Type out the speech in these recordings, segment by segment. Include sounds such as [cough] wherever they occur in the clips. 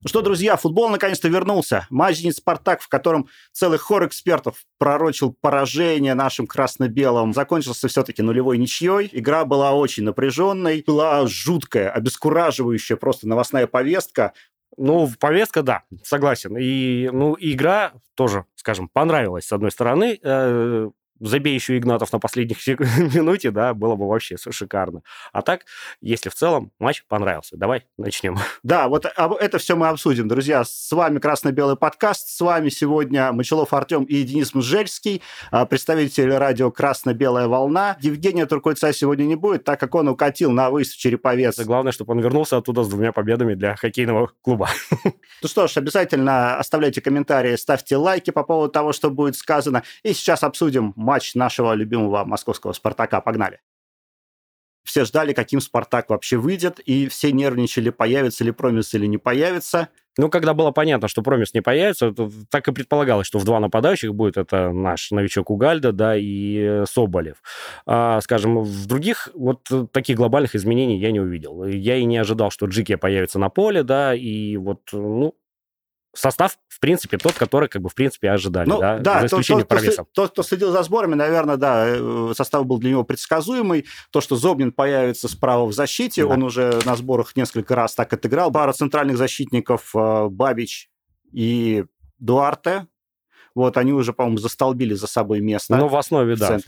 Ну что, друзья, футбол наконец-то вернулся. Матч «Спартак», в котором целый хор экспертов пророчил поражение нашим красно-белым, закончился все-таки нулевой ничьей. Игра была очень напряженной, была жуткая, обескураживающая просто новостная повестка. Ну, повестка, да, согласен. И, ну, игра тоже, скажем, понравилась, с одной стороны. Э, забей еще Игнатов на последних [laughs] минуте, да, было бы вообще шикарно. А так, если в целом матч понравился, давай начнем. [laughs] Да, вот это все мы обсудим, друзья. С вами Красно-Белый подкаст, с вами сегодня Мочелов Артем и Денис Мжельский, а, представитель радио «Красно-белая волна». Евгения Туркольца сегодня не будет, так как он укатил на выезд в Череповец. Главное, чтобы он вернулся оттуда с двумя победами для хоккейного клуба. [laughs] Ну что ж, обязательно оставляйте комментарии, ставьте лайки по поводу того, что будет сказано. И сейчас обсудим матч нашего любимого московского «Спартака». Погнали! Все ждали, каким «Спартак» вообще выйдет, и все нервничали, появится ли Промис или не появится. Ну, когда было понятно, что Промис не появится, так и предполагалось, что в два нападающих будет это наш новичок Угальда, да, и Соболев. А, скажем, в других вот таких глобальных изменений я не увидел. Я и не ожидал, что Джики появится на поле, да, и вот, ну, состав, в принципе, тот, который, как бы, в принципе, ожидали, ну, да, да, за исключением тот, тот, тот, кто следил за сборами, наверное, да, э, состав был для него предсказуемый. То, что Зобнин появится справа в защите, да. он уже на сборах несколько раз так отыграл. Пара центральных защитников э, Бабич и Дуарте, вот они уже, по-моему, застолбили за собой место. Ну, в основе, в да,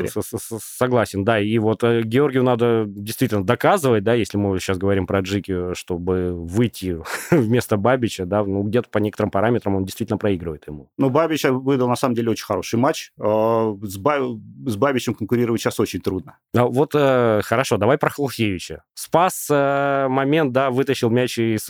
согласен, да. И вот э, Георгию надо действительно доказывать, да, если мы сейчас говорим про Джики, чтобы выйти [laughs] вместо Бабича, да, ну, где-то по некоторым параметрам он действительно проигрывает ему. Ну, Бабича выдал, на самом деле, очень хороший матч. Э, с, Бабичем конкурировать сейчас очень трудно. А вот, э, хорошо, давай про Хлухевича. Спас момент, да, вытащил мяч из,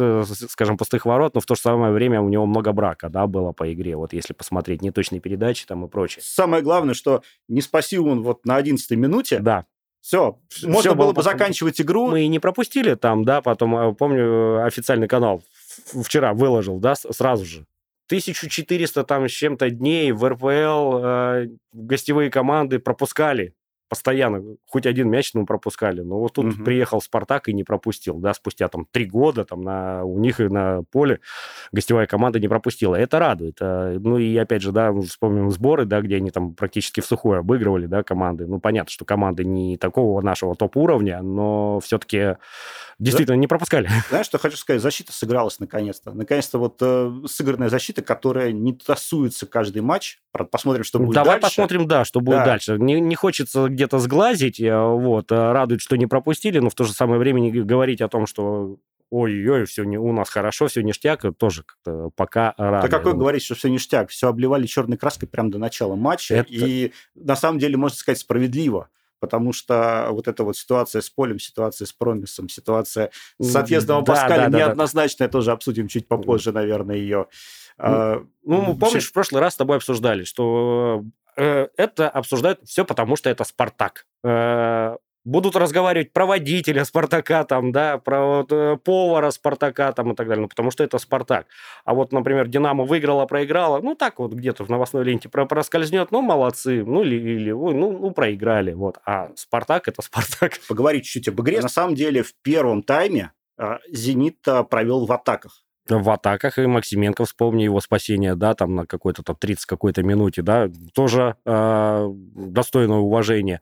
скажем, пустых ворот, но в то же самое время у него много брака, да, было по игре, вот если посмотреть не точно точной передачи там и прочее. Самое главное, что не спасил он вот на 11 минуте. Да. Все, можно Все было бы заканчивать игру. Мы не пропустили там, да, потом, э, помню, официальный канал вчера выложил, да, сразу же. 1400 там с чем-то дней в РПЛ э, гостевые команды пропускали постоянно хоть один мяч мы пропускали. Но вот тут угу. приехал Спартак и не пропустил, да, спустя там три года там на, у них и на поле гостевая команда не пропустила. Это радует. А, ну и опять же, да, вспомним сборы, да, где они там практически в сухое обыгрывали, да, команды. Ну, понятно, что команды не такого нашего топ-уровня, но все-таки действительно да? не пропускали. [laughs] Знаешь, что хочу сказать? Защита сыгралась наконец-то. Наконец-то вот э, сыгранная защита, которая не тасуется каждый матч. Посмотрим, что будет Давай дальше. посмотрим, да, что будет да. дальше. Не, не хочется где-то сглазить, э, вот, э, радует, что не пропустили, но в то же самое время не говорить о том, что ой-ой, все не, у нас хорошо, все ништяк, тоже как-то пока рано. Да какой говорить, что все ништяк? Все обливали черной краской прямо до начала матча, Это... и на самом деле, можно сказать, справедливо потому что вот эта вот ситуация с полем, ситуация с промисом, ситуация с отъездом да, Паскаля да, да, неоднозначная, да. тоже обсудим чуть попозже, наверное, ее. Ну, а, ну помнишь, в прошлый раз с тобой обсуждали, что э, это обсуждают все потому, что это Спартак. Э, будут разговаривать про водителя Спартака, там, да, про вот, э, повара Спартака там, и так далее, ну, потому что это Спартак. А вот, например, Динамо выиграла, проиграла, ну, так вот где-то в новостной ленте про проскользнет, ну, молодцы, ну, или, или ну, ну, проиграли, вот. А Спартак – это Спартак. Поговорить чуть-чуть об игре. На самом деле, в первом тайме «Зенит» провел в атаках в атаках, и Максименко, вспомни его спасение, да, там на какой-то там 30 какой-то минуте, да, тоже э, достойное уважения.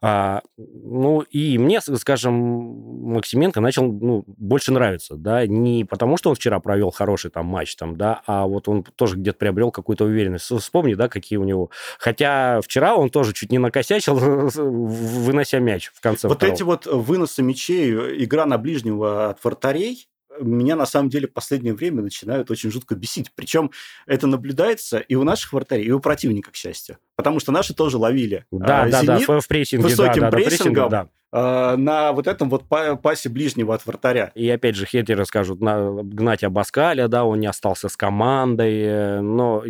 А, ну, и мне, скажем, Максименко начал ну, больше нравиться, да, не потому, что он вчера провел хороший там матч, там, да, а вот он тоже где-то приобрел какую-то уверенность. Вспомни, да, какие у него... Хотя вчера он тоже чуть не накосячил, [laughs] вынося мяч в конце Вот второго. эти вот выносы мячей, игра на ближнего от вратарей, меня на самом деле в последнее время начинают очень жутко бесить. Причем это наблюдается и у наших вратарей, и у противника, к счастью. Потому что наши тоже ловили. Да, а, да, Зенит да, в прессинге. Высоким да, да, прессингом. Да, а, на вот этом вот пасе ближнего от вратаря. И опять же, хейтеры скажут, на, гнать Абаскаля, да, он не остался с командой, э, но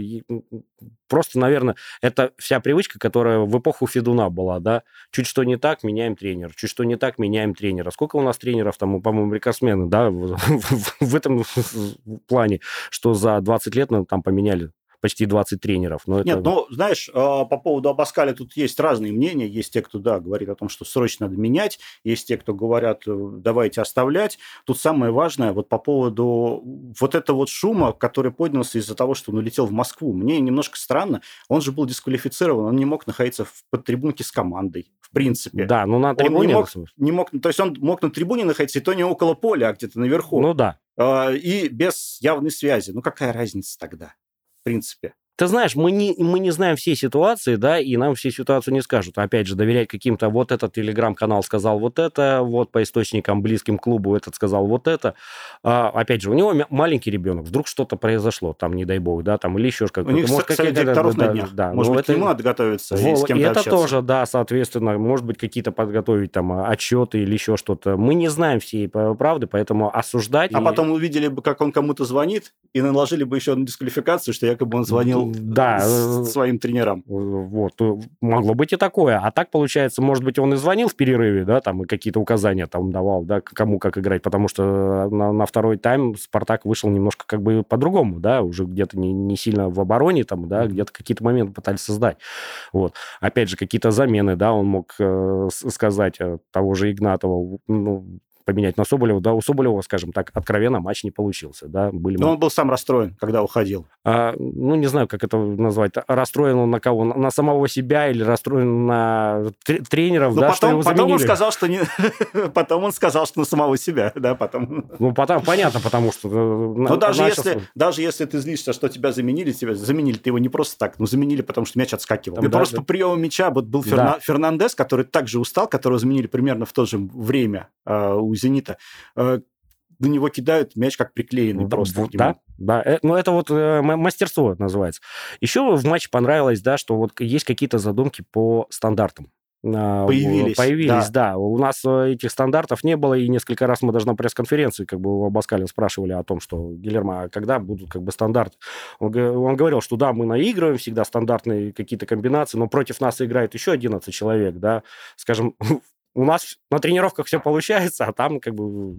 просто, наверное, это вся привычка, которая в эпоху Федуна была, да, чуть что не так, меняем тренера, чуть что не так, меняем тренера. Сколько у нас тренеров, там, по-моему, рекордсмены, да, в, [laughs] этом [laughs] плане, что за 20 лет ну, там поменяли почти 20 тренеров. Но Нет, это... ну, знаешь, а, по поводу Абаскаля тут есть разные мнения. Есть те, кто, да, говорит о том, что срочно надо менять. Есть те, кто говорят, э, давайте оставлять. Тут самое важное, вот по поводу вот этого вот шума, который поднялся из-за того, что он улетел в Москву. Мне немножко странно. Он же был дисквалифицирован, он не мог находиться в подтрибунке с командой, в принципе. Да, ну на трибуне... Он не мог, не мог, то есть он мог на трибуне находиться, и то не около поля, а где-то наверху. Ну да. А, и без явной связи. Ну какая разница тогда, принципе? Ты знаешь, мы не, мы не знаем всей ситуации, да, и нам всей ситуацию не скажут. Опять же, доверять каким-то, вот этот телеграм-канал сказал вот это, вот по источникам близким клубу этот сказал вот это. А, опять же, у него маленький ребенок, вдруг что-то произошло, там, не дай бог, да, там, или еще что-то. У них может, совет директоров да, на днях. Да, может быть, это... к нему надо готовиться и с кем-то Это общаться. тоже, да, соответственно, может быть, какие-то подготовить там отчеты или еще что-то. Мы не знаем всей правды, поэтому осуждать... А и... потом увидели бы, как он кому-то звонит, и наложили бы еще одну дисквалификацию, что якобы он звонил да, э, своим тренерам. Вот, э, могло быть и такое. А так, получается, может быть, он и звонил в перерыве, да, там, и какие-то указания там давал, да, кому как играть, потому что на, на второй тайм Спартак вышел немножко как бы по-другому, да, уже где-то не, не сильно в обороне там, да, где-то какие-то моменты пытались создать. Вот. Опять же, какие-то замены, да, он мог э, сказать э, того же Игнатова, ну, поменять на Соболева. Да, у Соболева, скажем так, откровенно матч не получился. Да, были Но он был сам расстроен, когда уходил. А, ну, не знаю, как это назвать. Расстроен он на кого? На самого себя или расстроен на тренеров, ну, да, потом, что его заменили? Потом он сказал, что не... [laughs] потом он сказал, что на самого себя, да, потом... Ну, потом, понятно, потому что... Э, Но даже, начался... если, даже если ты злишься, что тебя заменили, тебя заменили ты его не просто так, ну, заменили, потому что мяч отскакивал. Там, да, просто да. по приему мяча вот был Ферна... да. Фернандес, который также устал, которого заменили примерно в то же время э, у «Зенита», э, на него кидают мяч как приклеенный да, просто. Да, да. Э, ну, это вот э, мастерство называется. Еще в матче понравилось, да, что вот есть какие-то задумки по стандартам. А, появились. Появились, да. да. У нас этих стандартов не было, и несколько раз мы даже на пресс-конференции как бы у Абаскаля спрашивали о том, что, Гильермо, а когда будут как бы стандарты? Он, он говорил, что да, мы наигрываем всегда стандартные какие-то комбинации, но против нас играет еще 11 человек, да. Скажем, [laughs] у нас на тренировках все получается, а там как бы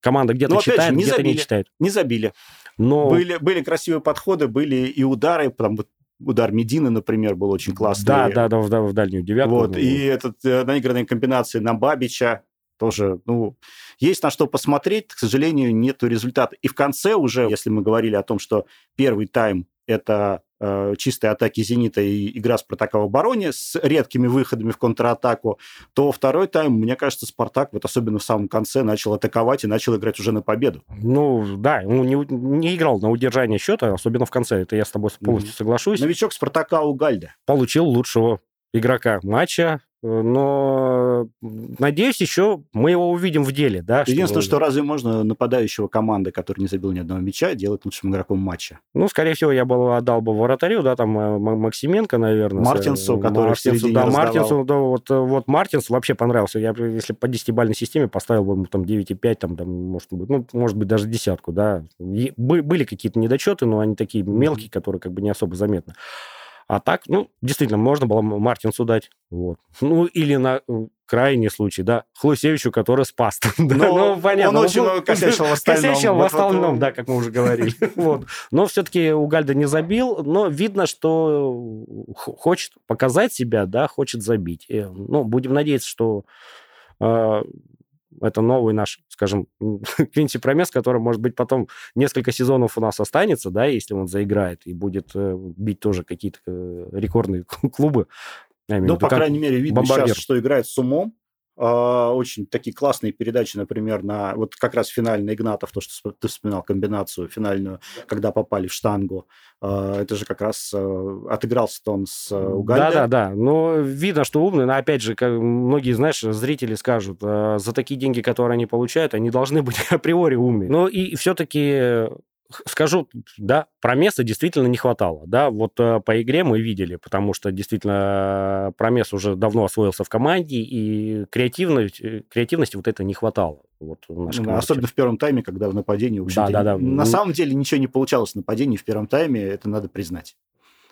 команда где-то читает, же, где-то не читает. Не забили. Но... Были, были красивые подходы, были и удары, там удар Медины, например, был очень классный. Да, да, да, в, в дальнюю девятку. Вот, и этот э, наигранные комбинации на Бабича тоже, ну, есть на что посмотреть, к сожалению, нету результата. И в конце уже, если мы говорили о том, что первый тайм это э, чистые атаки «Зенита» и игра «Спартака» в обороне с редкими выходами в контратаку, то второй тайм, мне кажется, «Спартак», вот особенно в самом конце, начал атаковать и начал играть уже на победу. Ну, да, он не, не играл на удержание счета, особенно в конце, это я с тобой полностью mm-hmm. соглашусь. Новичок «Спартака» Угальда. Получил лучшего игрока матча, но надеюсь, еще мы его увидим в деле. Да, Единственное, что, что разве можно нападающего команды, который не забил ни одного мяча, делать лучшим игроком матча? Ну, скорее всего, я бы отдал бы вратарю, да, там э, Максименко, наверное. Мартинсу, который Мартинсу, да, Мартинсу, да, вот, э, вот Мартинс вообще понравился. Я, если по десятибальной системе поставил бы ему там 9,5, там, там, может быть, ну, может быть, даже десятку, да. Были какие-то недочеты, но они такие мелкие, которые как бы не особо заметны. А так, ну, действительно, можно было Мартинсу дать. Вот. [laughs] Ну, или на э, крайний случай, да, Хлусевичу, который спас. [laughs] да, ну, понятно. Он очень много косячил в [laughs] остальном. Косячил в остальном, да, как мы уже говорили. вот. Но все-таки у Гальда не забил, но видно, что хочет показать себя, да, хочет забить. Ну, будем надеяться, что э, это новый наш, скажем, [laughs] Квинси Промес, который, может быть, потом несколько сезонов у нас останется, да, если он заиграет и будет э, бить тоже какие-то э, рекордные [laughs] клубы. Ну, по крайней мере, видно бомбардир. сейчас, что играет с умом, очень такие классные передачи, например, на вот как раз финальный Игнатов, то, что ты вспоминал, комбинацию финальную, да. когда попали в штангу. А, это же как раз а, отыгрался он с Угандой. Да-да-да, но видно, что умный, но опять же, как многие, знаешь, зрители скажут, за такие деньги, которые они получают, они должны быть [laughs] априори умные. Но и все-таки скажу, да, про место действительно не хватало. Да, вот э, по игре мы видели, потому что действительно Промес уже давно освоился в команде, и креативность, э, креативности вот это не хватало. Вот ну, особенно в первом тайме, когда в нападении вообще... Да, да, да. На самом деле ничего не получалось в нападении в первом тайме, это надо признать.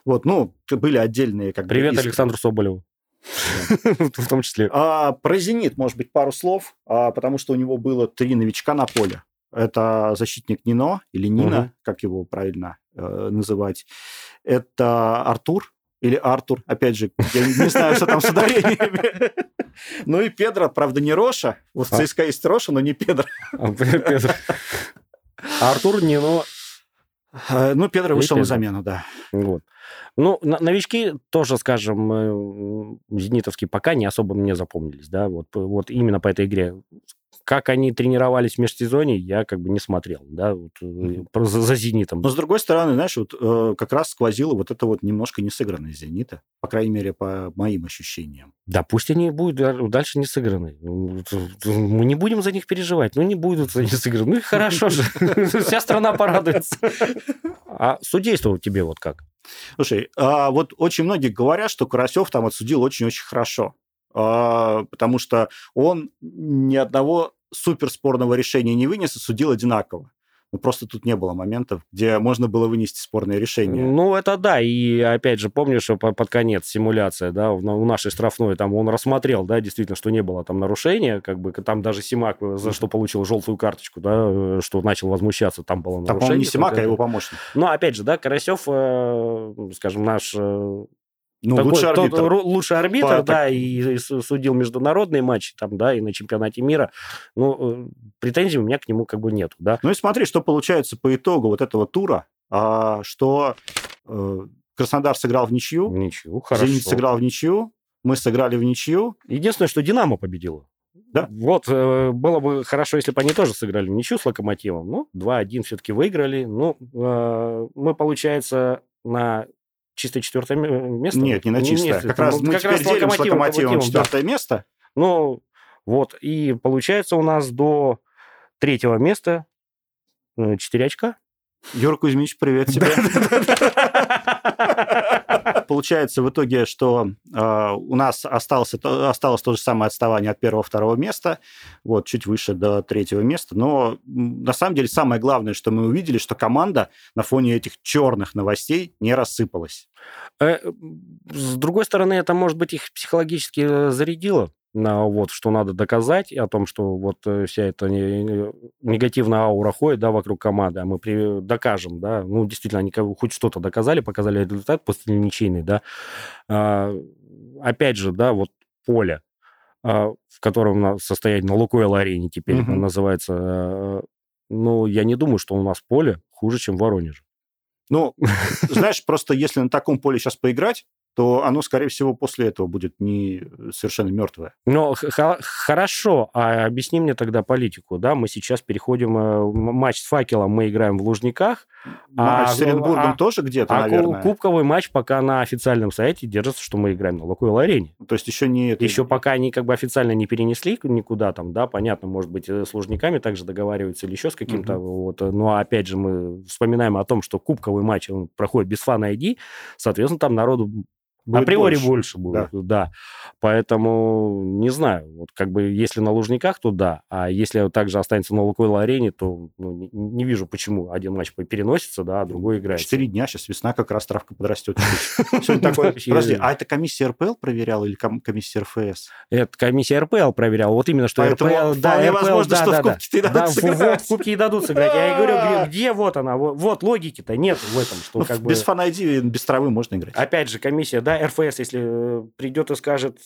Вот, ну, были отдельные... Как Привет бы, Александру Соболеву. [laughs] В том числе. А, про «Зенит», может быть, пару слов, а, потому что у него было три новичка на поле. Это защитник Нино, или Нина, угу. как его правильно э, называть. Это Артур, или Артур, опять же, я не знаю, что там с ударениями. Ну и Педро, правда, не Роша. Вот в а. ЦСКА есть Роша, но не Педро. А, Артур Нино Э, ну, Педро вышел на замену, да. Вот. Ну, новички тоже, скажем, э, зенитовские пока не особо мне запомнились, да, вот, вот именно по этой игре. Как они тренировались в межсезонье, я как бы не смотрел, да, вот, mm-hmm. за, за «Зенитом». Но, с другой стороны, знаешь, вот э, как раз сквозило вот это вот немножко несыгранность «Зенита», по крайней мере, по моим ощущениям. Да, пусть они будут дальше не сыграны. Мы не будем за них переживать. Ну, не будут они сыграны. Ну, и хорошо же. [laughs] Вся страна порадуется. А судейство тебе вот как? Слушай, а вот очень многие говорят, что Карасев там отсудил очень-очень хорошо. А, потому что он ни одного суперспорного решения не вынес и судил одинаково. Ну, просто тут не было моментов, где можно было вынести спорное решение. Ну, это да. И опять же, помнишь, что под конец симуляция, да, у нашей штрафной, там он рассмотрел, да, действительно, что не было там нарушения, как бы там даже Симак, э, за что получил желтую карточку, да, э, что начал возмущаться, там было нарушение. Там, не Симак, а его помощник. Ну, опять же, да, Карасев, э, скажем, наш ну, Такой, лучший арбитр. Тот, лучший арбитр, По, да, и, и судил международные матчи, там, да, и на чемпионате мира. Ну, э, претензий у меня к нему как бы нету, да. Ну и смотри, что получается по итогу вот этого тура, а, что э, Краснодар сыграл в ничью. В ничью, хорошо. Зенит сыграл в ничью, мы сыграли в ничью. Единственное, что Динамо победила. Да. Вот, э, было бы хорошо, если бы они тоже сыграли в ничью с Локомотивом. Ну, 2-1 все-таки выиграли. Ну, э, мы, получается, на чисто четвертое место? Нет, не на чистое. Нет, как раз мы как теперь раз делим с локомотивом, четвертое да. место. Ну, вот. И получается у нас до третьего места 4 э, очка. Юр Кузьмич, привет тебе. Получается в итоге, что э, у нас осталось, осталось то же самое отставание от первого-второго места, вот, чуть выше до третьего места. Но на самом деле самое главное, что мы увидели, что команда на фоне этих черных новостей не рассыпалась. Э, с другой стороны, это, может быть, их психологически э, зарядило вот, что надо доказать, о том, что вот э, вся эта негативная аура ходит, да, вокруг команды, а мы при... докажем, да, ну, действительно, они хоть что-то доказали, показали результат после ничейный, да. А, опять же, да, вот поле, а, в котором состоять на Лукойл-арене теперь угу. называется, а, ну, я не думаю, что у нас поле хуже, чем в Воронеже. Ну, [laughs] знаешь, просто если на таком поле сейчас поиграть, то оно, скорее всего, после этого будет не совершенно мертвое. Ну, хорошо, а объясни мне тогда политику, да, мы сейчас переходим, э, матч с факелом мы играем в Лужниках. Матч а, с Оренбургом а, тоже где-то, а наверное. кубковый матч пока на официальном сайте держится, что мы играем на Лукойл арене. То есть еще не... Это... Еще пока они как бы официально не перенесли никуда там, да, понятно, может быть, э, с Лужниками также договариваются или еще с каким-то, угу. вот, но опять же мы вспоминаем о том, что кубковый матч он проходит без фан-ID, соответственно, там народу Будет Априори больше, больше будет, да. да. Поэтому не знаю. Вот как бы если на Лужниках, то да. А если также останется на Лукойл-арене, то ну, не, вижу, почему один матч переносится, да, а другой играет. Четыре дня, сейчас весна, как раз травка подрастет. [laughs] Подожди, а это комиссия РПЛ проверяла или комиссия РФС? Это комиссия РПЛ проверяла. Вот именно, что РПЛ... Да, возможно, что в кубке и дадут сыграть. в кубке и дадут сыграть. Я говорю, [laughs] где вот она? Вот логики-то нет в этом. что как Без фан без травы можно играть. Опять же, комиссия, да, да, РФС, если э, придет и скажет,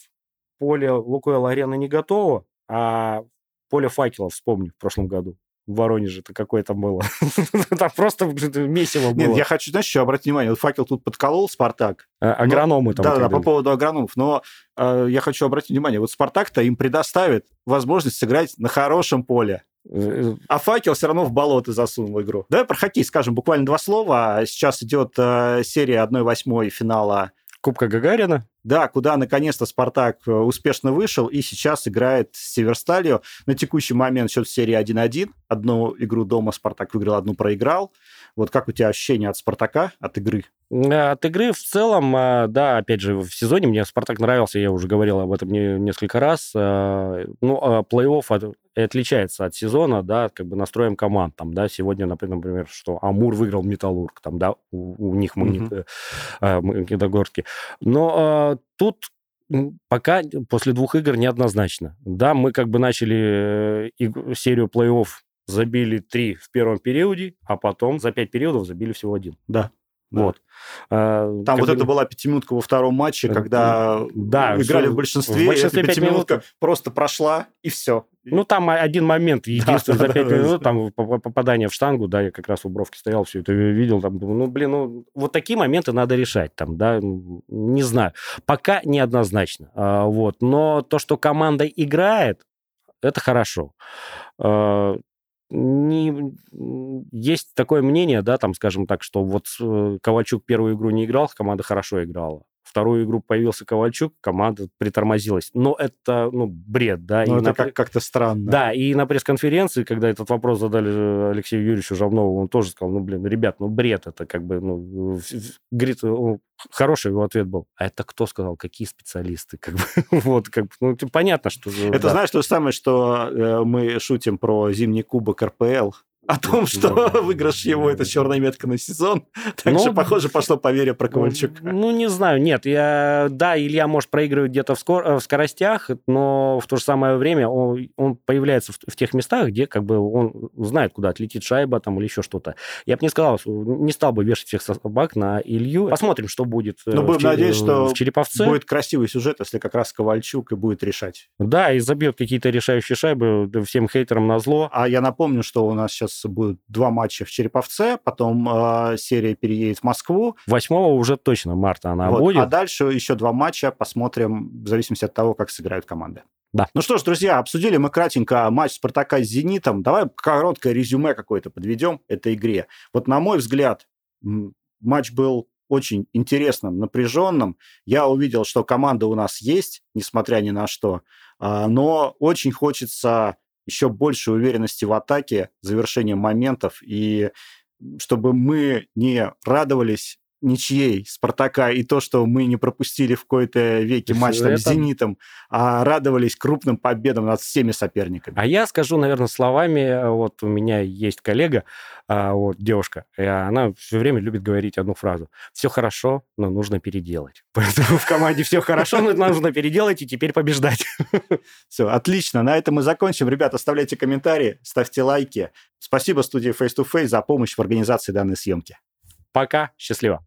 поле Лукойл Арена не готово, а поле факелов, вспомни, в прошлом году. В Воронеже это какое то было. [laughs] Там просто месиво было. Нет, я хочу, знаешь, еще обратить внимание, вот факел тут подколол Спартак. А, агрономы там. Да-да, по поводу агрономов. Но э, я хочу обратить внимание, вот Спартак-то им предоставит возможность сыграть на хорошем поле. Э, а факел все равно в болото засунул игру. Давай про хоккей скажем буквально два слова. Сейчас идет э, серия 1-8 финала Кубка Гагарина. Да, куда наконец-то Спартак э, успешно вышел и сейчас играет с Северсталью. На текущий момент счет в серии 1-1. Одну игру дома Спартак выиграл, одну проиграл. Вот как у тебя ощущения от Спартака, от игры? Э, от игры в целом, э, да, опять же, в сезоне мне Спартак нравился, я уже говорил об этом несколько раз. Ну, а плей-офф отличается от сезона, да, как бы настроем команд. Там, да, сегодня, например, что Амур выиграл Металлург, там, да, у, у них магнит, э, Магнитогорский. Но э, тут пока после двух игр неоднозначно. Да, мы как бы начали серию плей-офф забили три в первом периоде, а потом за пять периодов забили всего один. Да. Вот. А, Там вот бы... это была пятиминутка во втором матче, когда да, играли все... в большинстве, в большинстве эта пятиминутка минут... просто прошла, и все. Ну, там один момент, [laughs] единственный за пять минут, там попадание в штангу, да, я как раз у Бровки стоял, все это видел, там, ну, блин, ну, вот такие моменты надо решать, там, да, не знаю. Пока неоднозначно, а, вот. Но то, что команда играет, это хорошо. А, не, есть такое мнение, да, там, скажем так, что вот э, Ковальчук первую игру не играл, команда хорошо играла вторую игру появился Ковальчук, команда притормозилась. Но это, ну, бред, да. Ну, это на... как- как-то странно. Да, и на пресс-конференции, когда этот вопрос задали э, Алексею Юрьевичу Жавнову, он тоже сказал, ну, блин, ребят, ну, бред, это как бы, ну, говорит, хороший его ответ был. А это кто сказал? Какие специалисты? Как бы, [laughs] вот, как бы, ну, понятно, что... Это да. знаешь то же самое, что э, мы шутим про зимний кубок РПЛ, о том, что [laughs] выигрыш его это черная метка на сезон. [laughs] Так ну, что, похоже, пошло поверье про Ковальчука. Ну, не знаю, нет. Я, да, Илья может проигрывать где-то в, скор... в скоростях, но в то же самое время он, он появляется в, в тех местах, где как бы он знает, куда отлетит шайба там или еще что-то. Я бы не сказал, не стал бы вешать всех собак на Илью. Посмотрим, что будет э, но будем в, надеяться, что в Череповце. будет красивый сюжет, если как раз Ковальчук и будет решать. Да, и забьет какие-то решающие шайбы всем хейтерам на зло. А я напомню, что у нас сейчас будет два матча в Череповце, потом э, серия переедет в Москву. 8 уже точно марта она вот. будет. А дальше еще два матча, посмотрим, в зависимости от того, как сыграют команды. Да. Ну что ж, друзья, обсудили мы кратенько матч Спартака с Зенитом. Давай короткое резюме какое-то подведем этой игре. Вот на мой взгляд, матч был очень интересным, напряженным. Я увидел, что команда у нас есть, несмотря ни на что, а, но очень хочется еще больше уверенности в атаке, завершением моментов, и чтобы мы не радовались ничьей Спартака и то, что мы не пропустили в какой-то веке матч там, с Зенитом, а радовались крупным победам над всеми соперниками. А я скажу, наверное, словами, вот у меня есть коллега, а, вот девушка, и она все время любит говорить одну фразу. Все хорошо, но нужно переделать. [laughs] Поэтому в команде все хорошо, но нужно переделать и теперь побеждать. [laughs] Все, отлично. На этом мы закончим. Ребята, оставляйте комментарии, ставьте лайки. Спасибо студии Face to Face за помощь в организации данной съемки. Пока, счастливо.